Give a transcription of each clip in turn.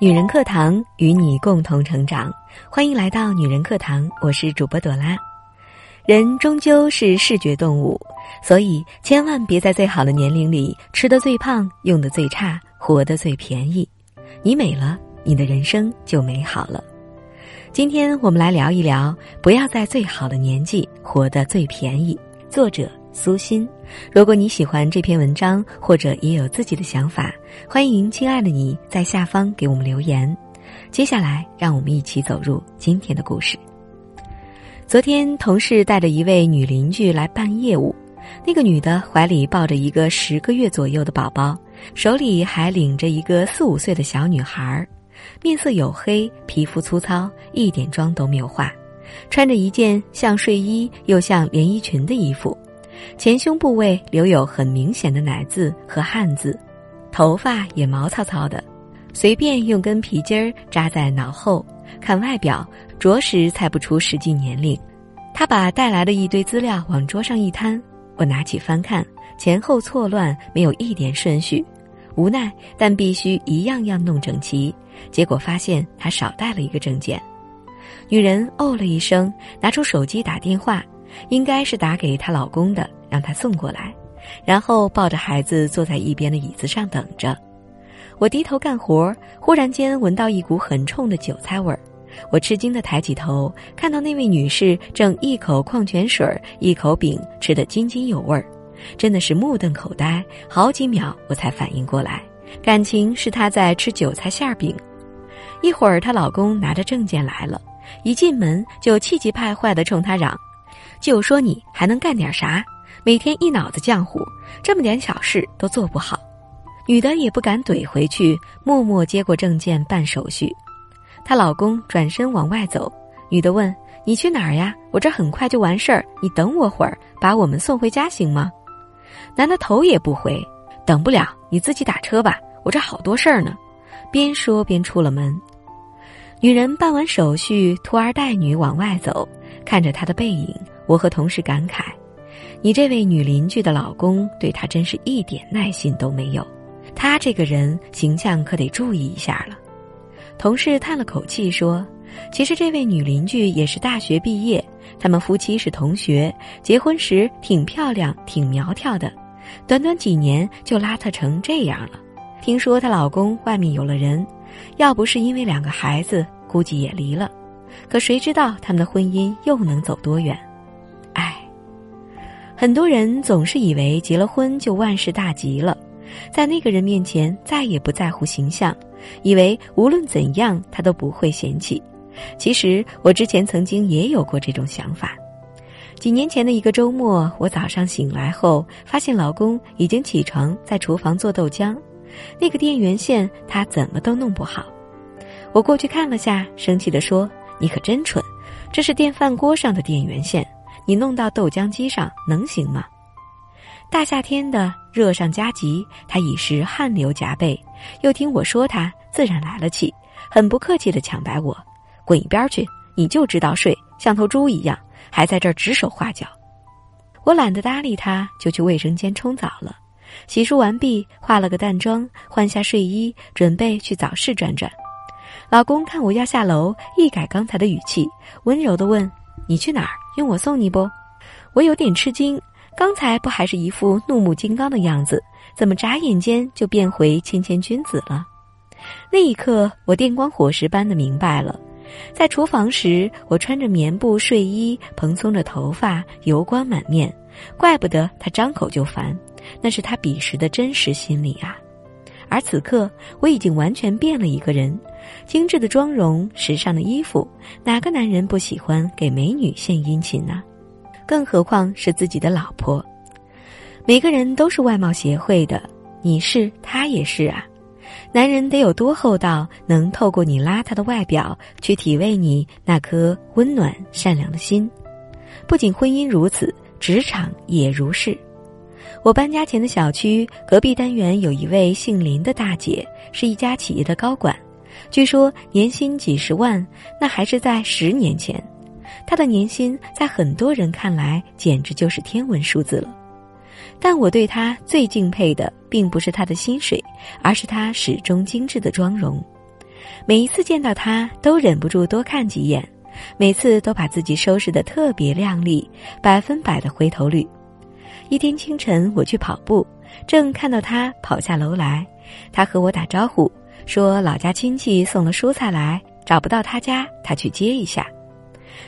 女人课堂与你共同成长，欢迎来到女人课堂，我是主播朵拉。人终究是视觉动物，所以千万别在最好的年龄里吃得最胖、用得最差、活得最便宜。你美了，你的人生就美好了。今天我们来聊一聊，不要在最好的年纪活得最便宜。作者。苏心，如果你喜欢这篇文章，或者也有自己的想法，欢迎亲爱的你在下方给我们留言。接下来，让我们一起走入今天的故事。昨天，同事带着一位女邻居来办业务，那个女的怀里抱着一个十个月左右的宝宝，手里还领着一个四五岁的小女孩，面色黝黑，皮肤粗糙，一点妆都没有化，穿着一件像睡衣又像连衣裙的衣服。前胸部位留有很明显的奶渍和汗渍，头发也毛糙糙的，随便用根皮筋儿扎在脑后，看外表着实猜不出实际年龄。他把带来的一堆资料往桌上一摊，我拿起翻看，前后错乱，没有一点顺序。无奈，但必须一样样弄整齐。结果发现他少带了一个证件。女人哦了一声，拿出手机打电话。应该是打给她老公的，让他送过来，然后抱着孩子坐在一边的椅子上等着。我低头干活，忽然间闻到一股很冲的韭菜味儿。我吃惊地抬起头，看到那位女士正一口矿泉水，一口饼吃得津津有味儿，真的是目瞪口呆。好几秒我才反应过来，感情是她在吃韭菜馅饼。一会儿她老公拿着证件来了，一进门就气急败坏地冲她嚷。就说你还能干点啥？每天一脑子浆糊，这么点小事都做不好。女的也不敢怼回去，默默接过证件办手续。她老公转身往外走，女的问：“你去哪儿呀？我这很快就完事儿，你等我会儿，把我们送回家行吗？”男的头也不回：“等不了，你自己打车吧，我这好多事儿呢。”边说边出了门。女人办完手续，拖儿带女往外走，看着他的背影。我和同事感慨：“你这位女邻居的老公对她真是一点耐心都没有，她这个人形象可得注意一下了。”同事叹了口气说：“其实这位女邻居也是大学毕业，他们夫妻是同学，结婚时挺漂亮、挺苗条的，短短几年就邋遢成这样了。听说她老公外面有了人，要不是因为两个孩子，估计也离了。可谁知道他们的婚姻又能走多远？”唉很多人总是以为结了婚就万事大吉了，在那个人面前再也不在乎形象，以为无论怎样他都不会嫌弃。其实我之前曾经也有过这种想法。几年前的一个周末，我早上醒来后，发现老公已经起床在厨房做豆浆，那个电源线他怎么都弄不好。我过去看了下，生气地说：“你可真蠢，这是电饭锅上的电源线。”你弄到豆浆机上能行吗？大夏天的热上加急，他已是汗流浃背，又听我说他，自然来了气，很不客气的抢白我：“滚一边去！你就知道睡，像头猪一样，还在这儿指手画脚。”我懒得搭理他，就去卫生间冲澡了。洗漱完毕，化了个淡妆，换下睡衣，准备去早市转转。老公看我要下楼，一改刚才的语气，温柔的问：“你去哪儿？”用我送你不？我有点吃惊，刚才不还是一副怒目金刚的样子，怎么眨眼间就变回谦谦君子了？那一刻，我电光火石般的明白了，在厨房时，我穿着棉布睡衣，蓬松着头发，油光满面，怪不得他张口就烦，那是他彼时的真实心理啊。而此刻，我已经完全变了一个人。精致的妆容，时尚的衣服，哪个男人不喜欢给美女献殷勤呢？更何况是自己的老婆。每个人都是外貌协会的，你是，他也是啊。男人得有多厚道，能透过你邋遢的外表去体味你那颗温暖善良的心。不仅婚姻如此，职场也如是。我搬家前的小区隔壁单元有一位姓林的大姐，是一家企业的高管。据说年薪几十万，那还是在十年前。她的年薪在很多人看来简直就是天文数字了。但我对她最敬佩的，并不是她的薪水，而是她始终精致的妆容。每一次见到她，都忍不住多看几眼，每次都把自己收拾得特别靓丽，百分百的回头率。一天清晨，我去跑步，正看到他跑下楼来，他和我打招呼，说老家亲戚送了蔬菜来，找不到他家，他去接一下。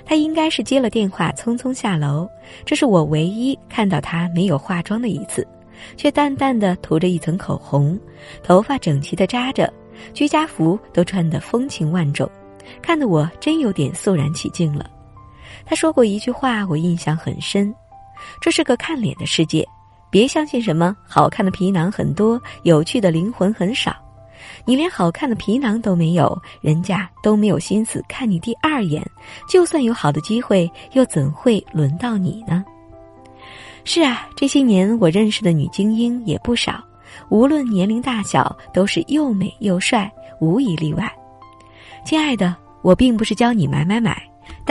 他应该是接了电话，匆匆下楼。这是我唯一看到他没有化妆的一次，却淡淡的涂着一层口红，头发整齐的扎着，居家服都穿得风情万种，看得我真有点肃然起敬了。他说过一句话，我印象很深：这是个看脸的世界，别相信什么好看的皮囊很多，有趣的灵魂很少。你连好看的皮囊都没有，人家都没有心思看你第二眼。就算有好的机会，又怎会轮到你呢？是啊，这些年我认识的女精英也不少，无论年龄大小，都是又美又帅，无一例外。亲爱的，我并不是教你买买买，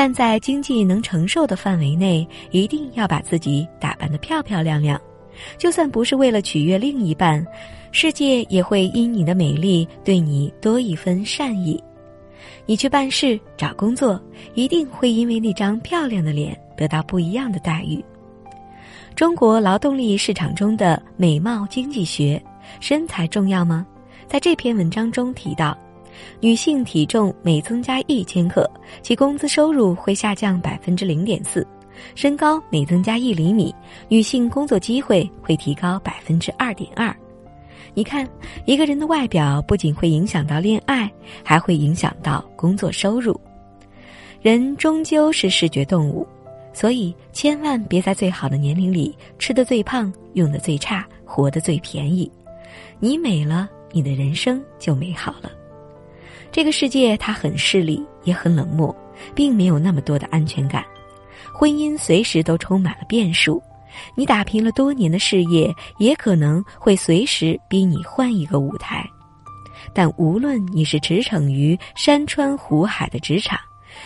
但在经济能承受的范围内，一定要把自己打扮得漂漂亮亮。就算不是为了取悦另一半。世界也会因你的美丽对你多一分善意，你去办事找工作，一定会因为那张漂亮的脸得到不一样的待遇。中国劳动力市场中的美貌经济学，身材重要吗？在这篇文章中提到，女性体重每增加一千克，其工资收入会下降百分之零点四；身高每增加一厘米，女性工作机会会提高百分之二点二。你看，一个人的外表不仅会影响到恋爱，还会影响到工作收入。人终究是视觉动物，所以千万别在最好的年龄里吃得最胖、用得最差、活得最便宜。你美了，你的人生就美好了。这个世界它很势利，也很冷漠，并没有那么多的安全感。婚姻随时都充满了变数。你打拼了多年的事业，也可能会随时逼你换一个舞台。但无论你是驰骋于山川湖海的职场，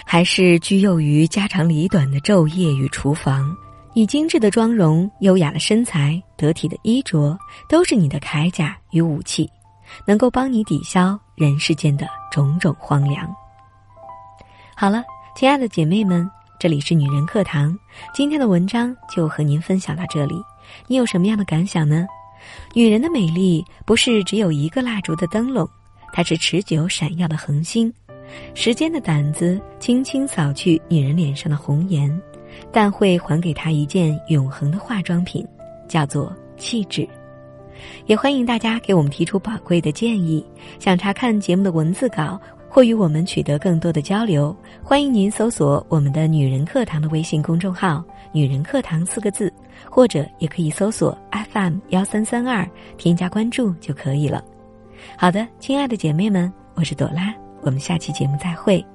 还是居囿于家长里短的昼夜与厨房，你精致的妆容、优雅的身材、得体的衣着，都是你的铠甲与武器，能够帮你抵消人世间的种种荒凉。好了，亲爱的姐妹们。这里是女人课堂，今天的文章就和您分享到这里。你有什么样的感想呢？女人的美丽不是只有一个蜡烛的灯笼，它是持久闪耀的恒星。时间的胆子轻轻扫去女人脸上的红颜，但会还给她一件永恒的化妆品，叫做气质。也欢迎大家给我们提出宝贵的建议，想查看节目的文字稿。或与我们取得更多的交流，欢迎您搜索我们的“女人课堂”的微信公众号“女人课堂”四个字，或者也可以搜索 FM 幺三三二，添加关注就可以了。好的，亲爱的姐妹们，我是朵拉，我们下期节目再会。